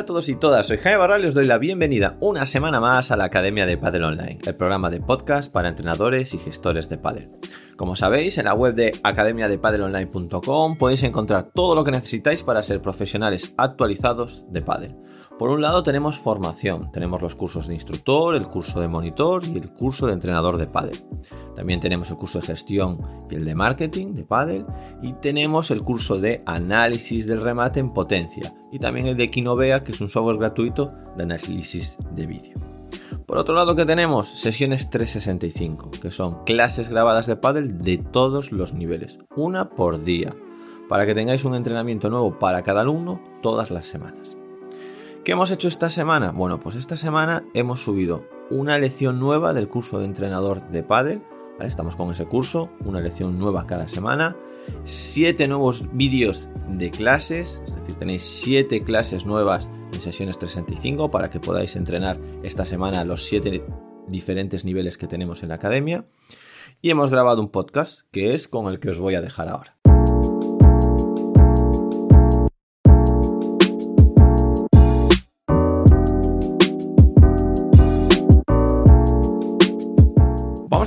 A todos y todas, soy Jaime Barral y os doy la bienvenida una semana más a la Academia de Padel Online, el programa de podcast para entrenadores y gestores de Padel. Como sabéis, en la web de academiadepadelonline.com podéis encontrar todo lo que necesitáis para ser profesionales actualizados de Padel. Por un lado tenemos formación, tenemos los cursos de instructor, el curso de monitor y el curso de entrenador de Padel. También tenemos el curso de gestión y el de marketing de Paddle. Y tenemos el curso de análisis del remate en potencia. Y también el de Kinovea, que es un software gratuito de análisis de vídeo. Por otro lado, que tenemos? Sesiones 365, que son clases grabadas de Paddle de todos los niveles, una por día, para que tengáis un entrenamiento nuevo para cada alumno todas las semanas. ¿Qué hemos hecho esta semana? Bueno, pues esta semana hemos subido una lección nueva del curso de entrenador de Paddle Estamos con ese curso, una lección nueva cada semana, siete nuevos vídeos de clases, es decir, tenéis siete clases nuevas en sesiones 365 para que podáis entrenar esta semana los siete diferentes niveles que tenemos en la academia. Y hemos grabado un podcast que es con el que os voy a dejar ahora.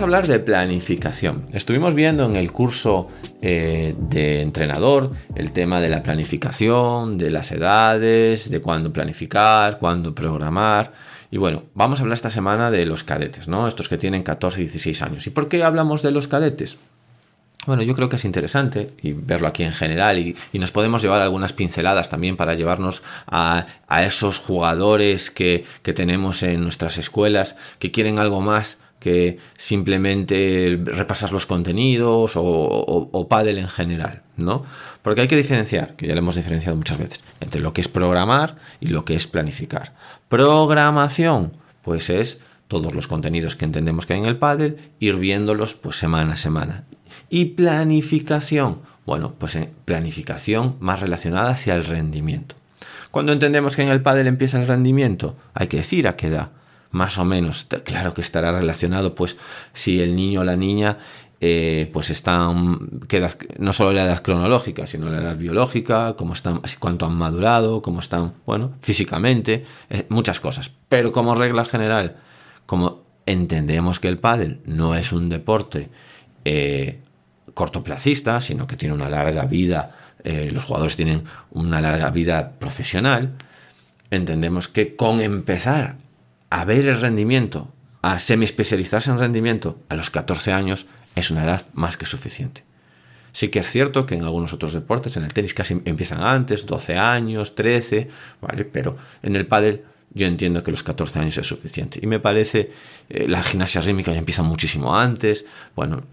Hablar de planificación. Estuvimos viendo en el curso eh, de entrenador el tema de la planificación, de las edades, de cuándo planificar, cuándo programar. Y bueno, vamos a hablar esta semana de los cadetes, ¿no? Estos que tienen 14 y 16 años. ¿Y por qué hablamos de los cadetes? Bueno, yo creo que es interesante y verlo aquí en general y, nos podemos llevar algunas pinceladas también para llevarnos a, esos jugadores que, que, tenemos en nuestras escuelas que quieren algo más que simplemente repasar los contenidos o, o, en general, ¿no? Porque hay que diferenciar, que ya lo hemos diferenciado muchas veces, entre lo que es programar y lo que es planificar. Programación, pues es todos los contenidos que entendemos que hay en el Paddle, ir viéndolos pues semana a semana. Y planificación, bueno, pues eh, planificación más relacionada hacia el rendimiento. Cuando entendemos que en el Paddle empieza el rendimiento, hay que decir a qué edad más o menos. Claro que estará relacionado, pues, si el niño o la niña eh, pues están, no solo la edad cronológica, sino la edad biológica, cómo están, cuánto han madurado, cómo están, bueno, físicamente, eh, muchas cosas. Pero como regla general, como entendemos que el pádel no es un deporte eh, cortoplacista, sino que tiene una larga vida, los jugadores tienen una larga vida profesional, entendemos que con empezar a ver el rendimiento, a semi-especializarse en rendimiento a los 14 años es una edad más que suficiente. Sí que es cierto que en algunos otros deportes, en el tenis casi empiezan antes, 12 años, 13, ¿vale? Pero en el pádel yo entiendo que los 14 años es suficiente. Y me parece, eh, la gimnasia rítmica ya empieza muchísimo antes. Bueno,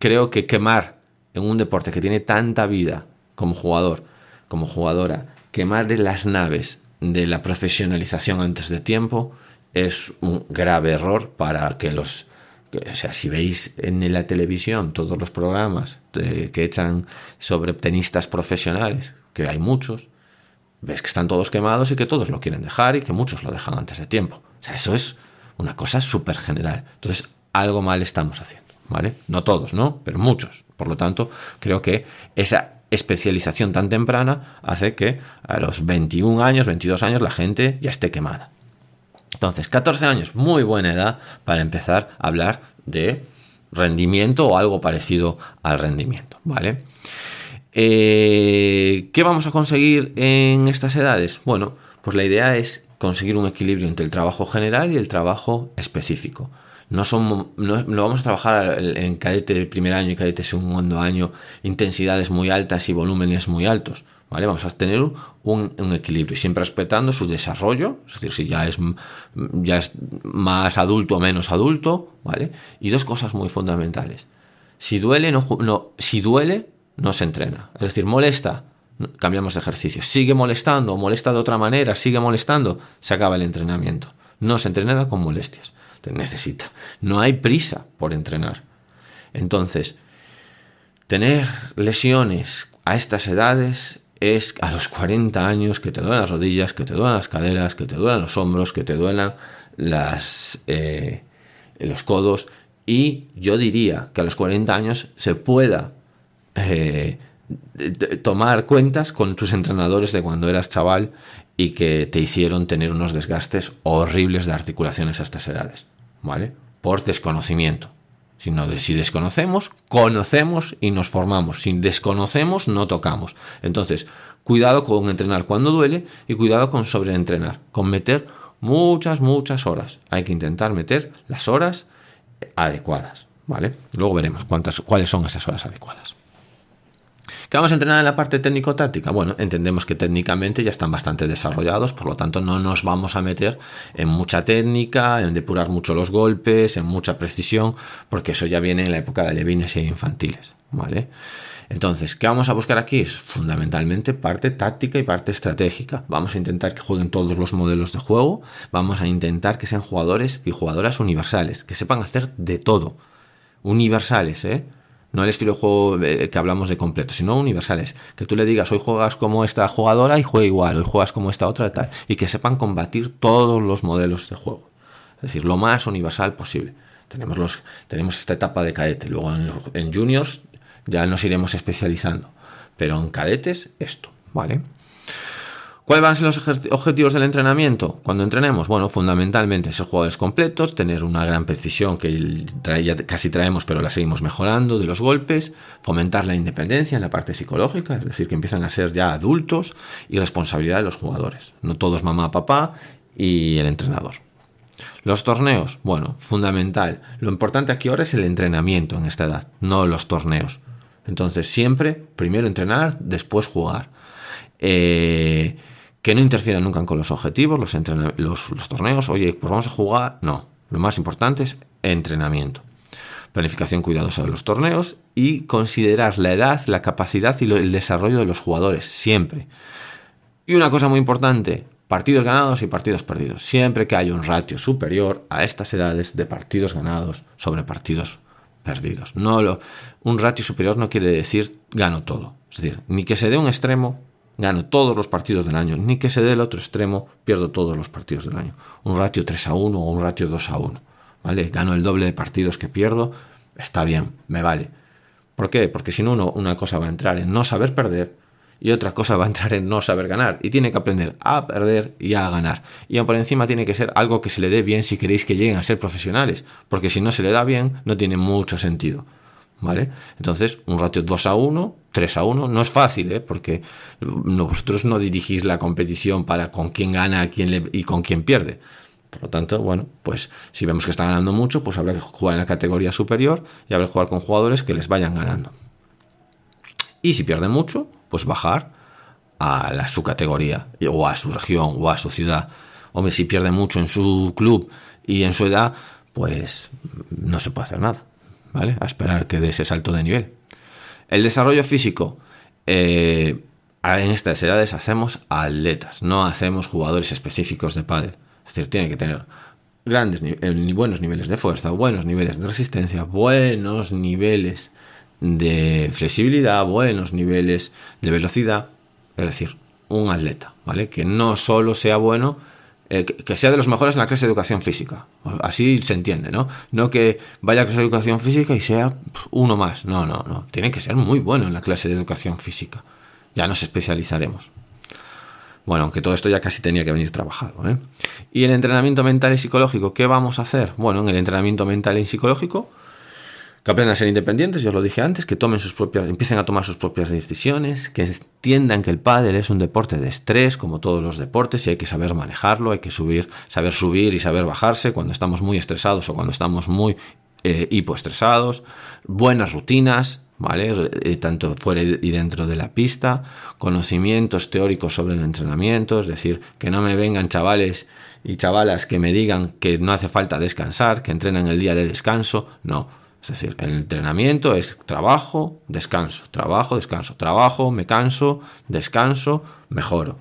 creo que quemar en un deporte que tiene tanta vida como jugador, como jugadora, quemar las naves de la profesionalización antes de tiempo, es un grave error para que los... O sea, si veis en la televisión todos los programas que echan sobre tenistas profesionales, que hay muchos, ves que están todos quemados y que todos lo quieren dejar y que muchos lo dejan antes de tiempo. O sea, eso es una cosa súper general. Entonces, algo mal estamos haciendo, ¿vale? No todos, ¿no? Pero muchos. Por lo tanto, creo que esa especialización tan temprana hace que a los 21 años, 22 años, la gente ya esté quemada. Entonces, 14 años, muy buena edad para empezar a hablar de rendimiento o algo parecido al rendimiento, ¿vale? Eh, ¿Qué vamos a conseguir en estas edades? Bueno, pues la idea es conseguir un equilibrio entre el trabajo general y el trabajo específico. No, son, vamos a trabajar en cadete de primer año y cadete segundo año intensidades muy altas y volúmenes muy altos. ¿Vale? Vamos a tener un, equilibrio, siempre respetando su desarrollo, es decir, si ya es, ya es más adulto o menos adulto, ¿vale? Y dos cosas muy fundamentales. Si duele, no, no, si duele, no se entrena. Es decir, molesta, cambiamos de ejercicio. Sigue molestando, molesta de otra manera, sigue molestando, se acaba el entrenamiento. No se entrena con molestias. Te necesita. No hay prisa por entrenar. Entonces, tener lesiones a estas edades es a los 40 años que te duelen las rodillas, que te duelen las caderas, que te duelen los hombros, que te duelan las, eh, los codos. Y yo diría que a los 40 años se pueda eh, tomar cuentas con tus entrenadores de cuando eras chaval y que te hicieron tener unos desgastes horribles de articulaciones a estas edades, ¿vale? Por desconocimiento. Si, si desconocemos, conocemos y nos formamos. Si desconocemos, no tocamos. Entonces, cuidado con entrenar cuando duele y cuidado con sobreentrenar, con meter muchas, muchas horas. Hay que intentar meter las horas adecuadas, ¿vale? Luego veremos cuántas, cuáles son esas horas adecuadas. ¿Qué vamos a entrenar en la parte técnico-táctica? Bueno, entendemos que técnicamente ya están bastante desarrollados, por lo tanto no nos vamos a meter en mucha técnica, en depurar mucho los golpes, en mucha precisión, porque eso ya viene en la época de levines e infantiles, ¿vale? Entonces, ¿qué vamos a buscar aquí? Es fundamentalmente parte táctica y parte estratégica. Vamos a intentar que jueguen todos los modelos de juego, vamos a intentar que sean jugadores y jugadoras universales, que sepan hacer de todo. Universales, ¿eh? No el estilo de juego eh, que hablamos de completo, sino universales. Que tú le digas, hoy juegas como esta jugadora y juega igual, hoy juegas como esta otra y tal. Y que sepan combatir todos los modelos de juego. Es decir, lo más universal posible. Tenemos, los, tenemos esta etapa de cadete. Luego en juniors ya nos iremos especializando. Pero en cadetes, esto, ¿vale? ¿Cuáles van a ser los objetivos del entrenamiento cuando entrenemos? Bueno, fundamentalmente ser jugadores completos, tener una gran precisión que casi traemos pero la seguimos mejorando de los golpes, fomentar la independencia en la parte psicológica, es decir, que empiezan a ser ya adultos y responsabilidad de los jugadores. No todos mamá, papá y el entrenador. Los torneos, bueno, fundamental. Lo importante aquí ahora es el entrenamiento en esta edad, no los torneos. Entonces siempre, primero entrenar, después jugar. Eh, que no interfieran nunca con los objetivos, los, torneos, oye, pues vamos a jugar, no, lo más importante es entrenamiento. Planificación cuidadosa de los torneos y considerar la edad, la capacidad y el desarrollo de los jugadores, siempre. Y una cosa muy importante, partidos ganados y partidos perdidos. Siempre que haya un ratio superior a estas edades de partidos ganados sobre partidos perdidos. No lo, un ratio superior no quiere decir gano todo. Es decir, ni que se dé un extremo gano todos los partidos del año, ni que se dé el otro extremo, pierdo todos los partidos del año. Un ratio 3 a 1 o un ratio 2 a 1. ¿Vale? Gano el doble de partidos que pierdo, está bien, me vale. ¿Por qué? Porque si no, uno, una cosa va a entrar en no saber perder y otra cosa va a entrar en no saber ganar. Y tiene que aprender a perder y a ganar. Y por encima tiene que ser algo que se le dé bien si queréis que lleguen a ser profesionales. Porque si no se le da bien, no tiene mucho sentido. ¿Vale? Entonces, un ratio 2 a 1, 3 a 1, no es fácil, ¿eh? porque vosotros no dirigís la competición para con quién gana quién y con quién pierde. Por lo tanto, bueno, pues si vemos que está ganando mucho, pues habrá que jugar en la categoría superior y habrá que jugar con jugadores que les vayan ganando. Y si pierde mucho, pues bajar a la, su categoría o a su región o a su ciudad. Hombre, si pierde mucho en su club y en su edad, pues no se puede hacer nada. ¿Vale? A esperar que dé ese salto de nivel. El desarrollo físico. Eh, en estas edades hacemos atletas, no hacemos jugadores específicos de pádel. Es decir, tiene que tener grandes eh, buenos niveles de fuerza, buenos niveles de resistencia, buenos niveles de flexibilidad, buenos niveles de velocidad. Es decir, un atleta, ¿vale? Que no solo sea bueno eh, que sea de los mejores en la clase de educación física. Así se entiende, ¿no? No que vaya a clase de educación física y sea uno más. No, no, no. Tiene que ser muy bueno en la clase de educación física. Ya nos especializaremos. Bueno, aunque todo esto ya casi tenía que venir trabajado. ¿eh? Y el entrenamiento mental y psicológico, ¿qué vamos a hacer? Bueno, en el entrenamiento mental y psicológico que aprendan ser independientes, yo os lo dije antes, que tomen sus propias, empiecen a tomar sus propias decisiones, que entiendan que el pádel es un deporte de estrés, como todos los deportes, y hay que saber manejarlo, hay que subir, saber subir y saber bajarse cuando estamos muy estresados o cuando estamos muy eh, hipoestresados, buenas rutinas, ¿vale? Eh, tanto fuera y dentro de la pista, conocimientos teóricos sobre el entrenamiento, es decir, que no me vengan chavales y chavalas que me digan que no hace falta descansar, que entrenan el día de descanso, no es decir, el entrenamiento es trabajo, descanso, trabajo, descanso, trabajo, me canso, descanso, mejoro.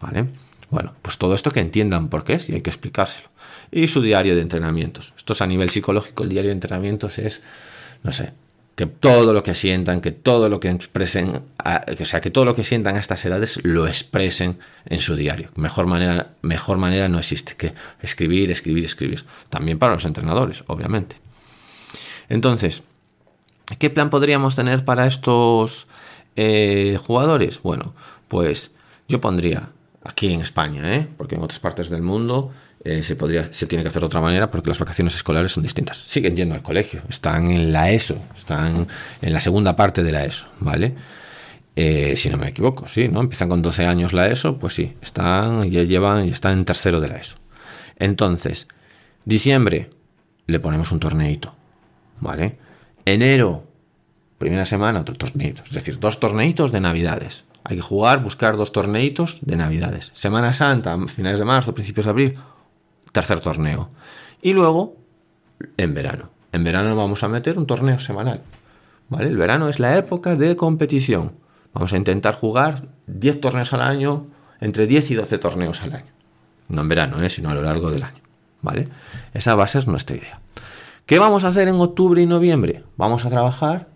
¿Vale? Bueno, pues todo esto que entiendan por qué es y hay que explicárselo. Y su diario de entrenamientos. Esto es a nivel psicológico, el diario de entrenamientos es, no sé, que todo lo que sientan, que todo lo que expresen, o sea, que todo lo que sientan a estas edades lo expresen en su diario. Mejor manera, mejor manera no existe que escribir, escribir, escribir. También para los entrenadores, obviamente. Entonces, ¿qué plan podríamos tener para estos eh, jugadores? Bueno, pues yo pondría aquí en España, ¿eh? porque en otras partes del mundo eh, se, podría, se tiene que hacer de otra manera porque las vacaciones escolares son distintas. Siguen yendo al colegio, están en la ESO, están en la segunda parte de la ESO, ¿vale? Eh, si no me equivoco, sí, ¿no? Empiezan con 12 años la ESO, pues sí, están, ya llevan, y están en tercero de la ESO. Entonces, diciembre, le ponemos un torneito, ¿vale? Enero, primera semana, otro torneito, es decir, dos torneitos de Navidades. Hay que jugar, buscar dos torneitos de Navidades. Semana Santa, finales de marzo, principios de abril, tercer torneo. Y luego, en verano. En verano vamos a meter un torneo semanal. El verano es la época de competición. Vamos a intentar jugar 10 torneos al año, entre 10 y 12 torneos al año. No en verano, ¿eh? sino a lo largo del año. ¿Vale? Esa va a ser nuestra idea. ¿Qué vamos a hacer en octubre y noviembre? Vamos a trabajar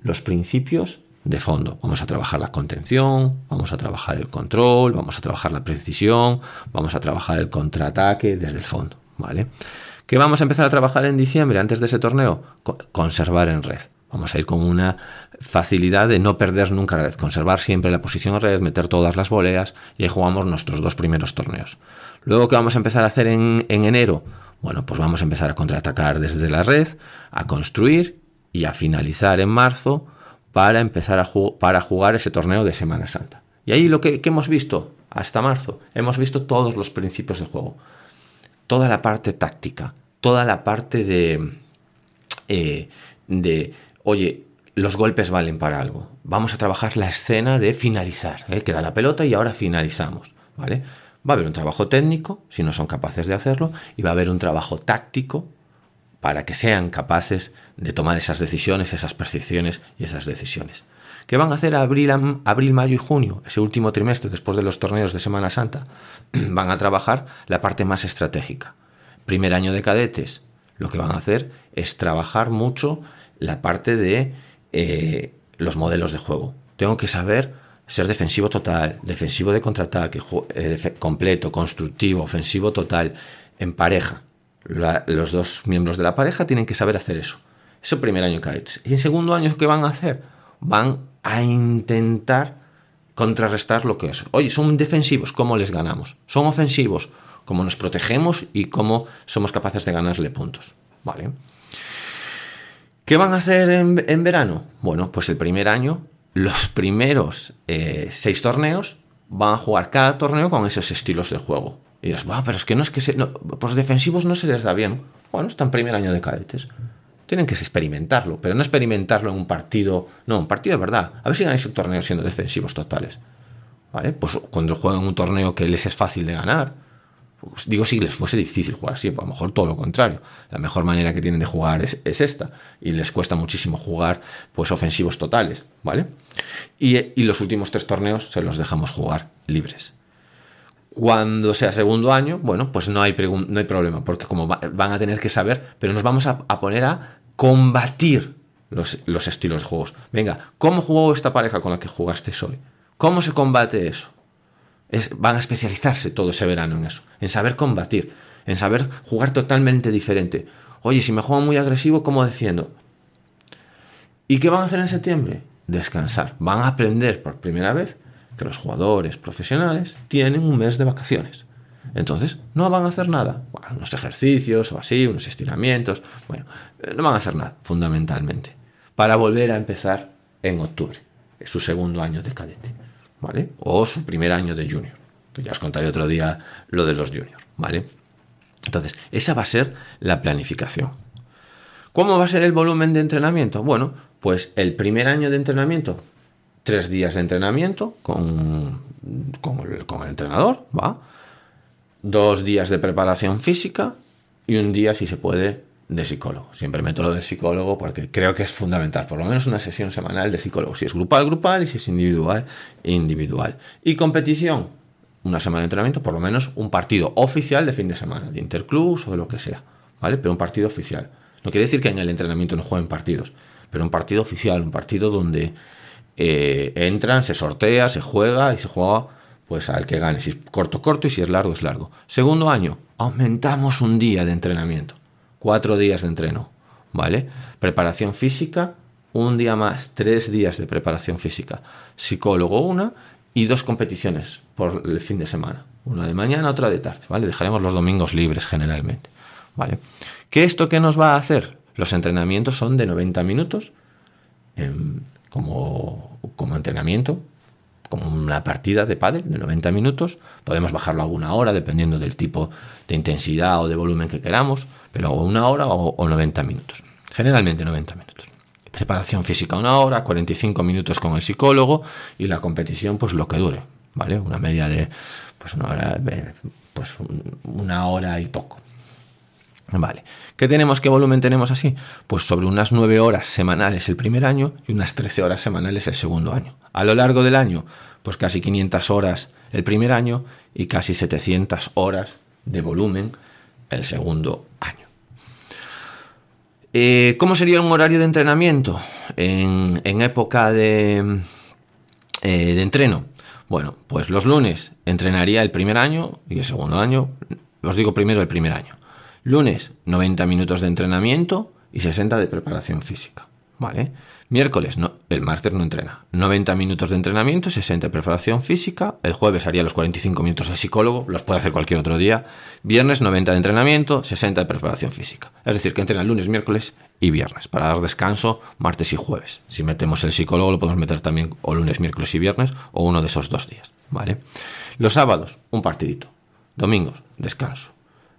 los principios de fondo. Vamos a trabajar la contención, vamos a trabajar el control, vamos a trabajar la precisión, vamos a trabajar el contraataque desde el fondo, ¿vale? ¿Qué vamos a empezar a trabajar en diciembre antes de ese torneo? Conservar en red. Vamos a ir con una facilidad de no perder nunca red, conservar siempre la posición en red, meter todas las voleas y ahí jugamos nuestros dos primeros torneos. Luego, ¿qué vamos a empezar a hacer en, en enero? Bueno, pues vamos a empezar a contraatacar desde la red, a construir y a finalizar en marzo para empezar a para jugar ese torneo de Semana Santa. Y ahí lo que, hemos visto hasta marzo, hemos visto todos los principios de juego, toda la parte táctica, toda la parte de, eh, de oye, los golpes valen para algo. Vamos a trabajar la escena de finalizar. ¿eh? Queda la pelota y ahora finalizamos. ¿vale? Va a haber un trabajo técnico, si no son capaces de hacerlo, y va a haber un trabajo táctico para que sean capaces de tomar esas decisiones, esas percepciones y esas decisiones. ¿Qué van a hacer abril, abril, mayo y junio, ese último trimestre después de los torneos de Semana Santa? van a trabajar la parte más estratégica. Primer año de cadetes, lo que van a hacer es trabajar mucho la parte de eh, los modelos de juego. Tengo que saber ser defensivo total, defensivo de contraataque, eh, completo, constructivo, ofensivo total, en pareja los dos miembros de la pareja tienen que saber hacer eso. Eso primer año cadets. Y en segundo año, ¿qué van a hacer? Van a intentar contrarrestar lo que es. Oye, son defensivos, ¿cómo les ganamos? Son ofensivos, ¿cómo nos protegemos y cómo somos capaces de ganarle puntos? ¿Vale? ¿Qué van a hacer en, verano? Bueno, pues el primer año, los primeros eh, seis torneos van a jugar cada torneo con esos estilos de juego. Y dirás, pero es que no es que se, pues defensivos no se les da bien. Bueno, está en primer año de cadetes. Tienen que experimentarlo, pero no experimentarlo en un partido. No, un partido de verdad. A ver si ganáis un torneo siendo defensivos totales. ¿Vale? Pues cuando juegan un torneo que les es fácil de ganar. Pues digo, si les fuese difícil jugar así, pues a lo mejor todo lo contrario. La mejor manera que tienen de jugar es, esta. Y les cuesta muchísimo jugar pues ofensivos totales, ¿vale? Y, los últimos tres torneos se los dejamos jugar libres. Cuando sea segundo año, bueno, pues no hay, no hay problema, porque como van a tener que saber, pero nos vamos a, poner a combatir los, los, estilos de juegos. Venga, ¿cómo jugó esta pareja con la que jugaste hoy? ¿Cómo se combate eso? Van a especializarse todo ese verano en eso, en saber combatir, en saber jugar totalmente diferente. Oye, si me juego muy agresivo, ¿cómo defiendo? ¿Y qué van a hacer en septiembre? Descansar. Van a aprender por primera vez que los jugadores profesionales tienen un mes de vacaciones. Entonces, no van a hacer nada. unos ejercicios o así, unos estiramientos. Bueno, eh, no van a hacer nada, fundamentalmente. Para volver a empezar en octubre, su segundo año de cadete, ¿vale? O su primer año de junior. Que ya os contaré otro día lo de los juniors, ¿vale? Entonces, esa va a ser la planificación. ¿Cómo va a ser el volumen de entrenamiento? Bueno, pues el primer año de entrenamiento tres días de entrenamiento con, con, el, entrenador, ¿va? Dos días de preparación física y un día, si se puede, de psicólogo. Siempre meto lo del psicólogo porque creo que es fundamental, por lo menos una sesión semanal de psicólogo. Si es grupal, grupal y si es individual, individual. Y competición, una semana de entrenamiento, por lo menos un partido oficial de fin de semana, de interclubs o de lo que sea, ¿vale? Pero un partido oficial. No quiere decir que en el entrenamiento no jueguen partidos, pero un partido oficial, un partido donde eh, entran, se sortea, se juega y se juega pues al que gane. Si es corto, corto y si es largo, es largo. Segundo año, aumentamos un día de entrenamiento. Cuatro días de entreno, ¿vale? Preparación física, un día más, tres días de preparación física. Psicólogo una y dos competiciones por el fin de semana. Una de mañana, otra de tarde, ¿vale? Dejaremos los domingos libres generalmente, ¿vale? ¿Qué esto qué nos va a hacer? Los entrenamientos son de 90 minutos em, como, como entrenamiento, como una partida de pádel de 90 minutos. Podemos bajarlo a una hora dependiendo del tipo de intensidad o de volumen que queramos, pero una hora o, o 90 minutos. Generalmente 90 minutos. Preparación física una hora, 45 minutos con el psicólogo y la competición pues lo que dure, ¿vale? Una media de pues una hora, pues una hora y poco. Vale. ¿Qué tenemos? ¿Qué volumen tenemos así? Pues sobre unas 9 horas semanales el primer año y unas 13 horas semanales el segundo año. A lo largo del año, pues casi 500 horas el primer año y casi 700 horas de volumen el segundo año. Eh, ¿Cómo sería un horario de entrenamiento en, época de, eh, de entreno? Bueno, pues los lunes entrenaría el primer año y el segundo año. Os digo primero el primer año. Lunes, 90 minutos de entrenamiento y 60 de preparación física. ¿Vale? Miércoles, no, el martes no entrena. 90 minutos de entrenamiento, 60 de preparación física. El jueves haría los 45 minutos de psicólogo, los puede hacer cualquier otro día. Viernes, 90 de entrenamiento, 60 de preparación física. Es decir, que entrena lunes, miércoles y viernes, para dar descanso martes y jueves. Si metemos el psicólogo, lo podemos meter también o lunes, miércoles y viernes, o uno de esos dos días. ¿Vale? Los sábados, un partidito. Domingos, descanso.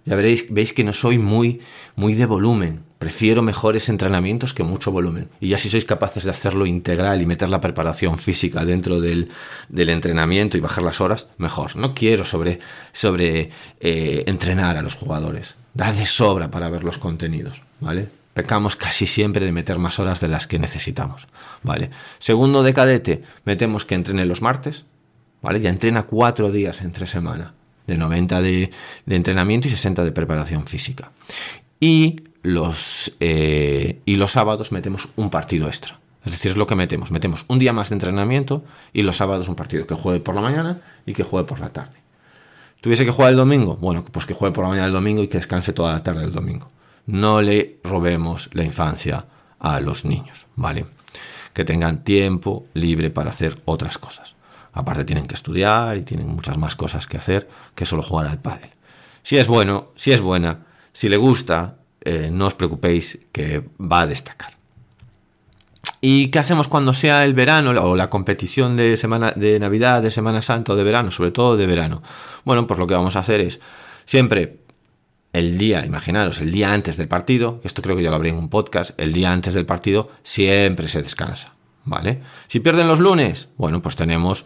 Ya veréis, veis que no soy muy, muy de volumen. Prefiero mejores entrenamientos que mucho volumen. Y ya si sois capaces de hacerlo integral y meter la preparación física dentro del, entrenamiento y bajar las horas, mejor. No quiero sobre, sobre eh, entrenar a los jugadores. Da de sobra para ver los contenidos, ¿vale? Pecamos casi siempre de meter más horas de las que necesitamos, ¿vale? Segundo de cadete, metemos que entrene los martes, ¿vale? Ya entrena cuatro días entre semana de 90 de, entrenamiento y 60 de preparación física. Y los, eh, y los sábados metemos un partido extra. Es decir, es lo que metemos. Metemos un día más de entrenamiento y los sábados un partido que juegue por la mañana y que juegue por la tarde. ¿Tuviese que jugar el domingo? Bueno, pues que juegue por la mañana el domingo y que descanse toda la tarde el domingo. No le robemos la infancia a los niños, ¿vale? Que tengan tiempo libre para hacer otras cosas. Aparte tienen que estudiar y tienen muchas más cosas que hacer que solo jugar al pádel. Si es bueno, si es buena, si le gusta, eh, no os preocupéis que va a destacar. ¿Y qué hacemos cuando sea el verano o la competición de, semana, de Navidad, de Semana Santa o de verano, sobre todo de verano? Bueno, pues lo que vamos a hacer es siempre el día, imaginaros, el día antes del partido, esto creo que ya lo habré en un podcast, el día antes del partido siempre se descansa, ¿vale? Si pierden los lunes, bueno, pues tenemos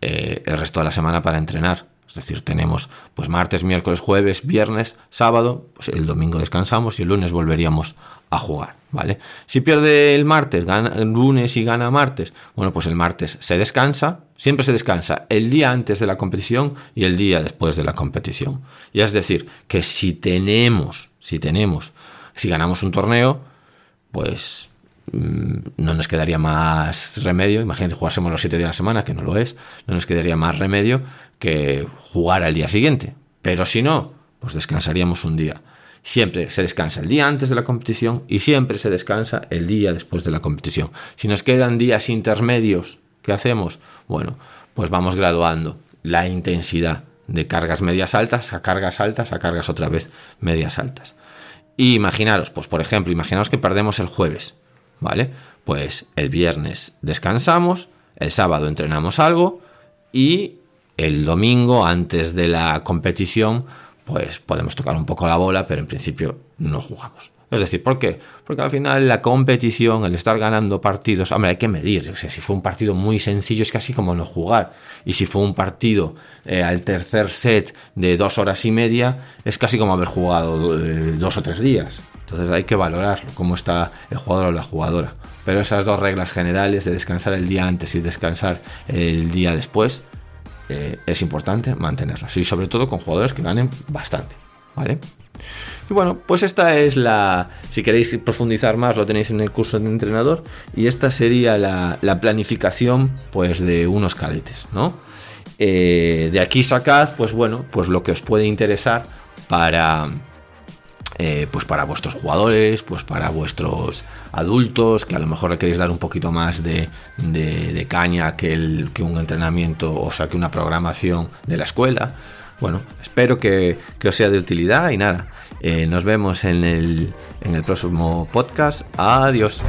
eh, el resto de la semana para entrenar. Es decir, tenemos pues martes, miércoles, jueves, viernes, sábado, pues el domingo descansamos y el lunes volveríamos a jugar, ¿vale? Si pierde el martes, gana el lunes y gana martes, bueno, pues el martes se descansa, siempre se descansa el día antes de la competición y el día después de la competición. Y es decir, que si tenemos, si tenemos, si ganamos un torneo, pues no nos quedaría más remedio, imagínate jugásemos los siete días de la semana, que no lo es, no nos quedaría más remedio que jugar al día siguiente. Pero si no, pues descansaríamos un día. Siempre se descansa el día antes de la competición y siempre se descansa el día después de la competición. Si nos quedan días intermedios, ¿qué hacemos? Bueno, pues vamos graduando la intensidad de cargas medias altas a cargas altas a cargas otra vez medias altas. Y imaginaros, pues por ejemplo, imaginaos que perdemos el jueves ¿vale? Pues el viernes descansamos, el sábado entrenamos algo y el domingo antes de la competición pues podemos tocar un poco la bola, pero en principio no jugamos. Es decir, ¿por qué? Porque al final la competición, el estar ganando partidos, hombre, hay que medir. O sea, si fue un partido muy sencillo es casi como no jugar. Y si fue un partido eh, al tercer set de dos horas y media, es casi como haber jugado eh, dos o tres días. Entonces hay que valorar cómo está el jugador o la jugadora. Pero esas dos reglas generales de descansar el día antes y descansar el día después eh, es importante mantenerlas. Y sobre todo con jugadores que ganen bastante. ¿Vale? Y bueno, pues esta es la, si queréis profundizar más, lo tenéis en el curso de entrenador, y esta sería la, planificación pues de unos cadetes, ¿no? Eh, de aquí sacad, pues bueno, pues lo que os puede interesar para, eh, pues para vuestros jugadores, pues para vuestros adultos, que a lo mejor le queréis dar un poquito más de, caña que, un entrenamiento, o sea, que una programación de la escuela. Bueno, espero que, que os sea de utilidad y nada. Eh, nos vemos en el próximo podcast. Adiós.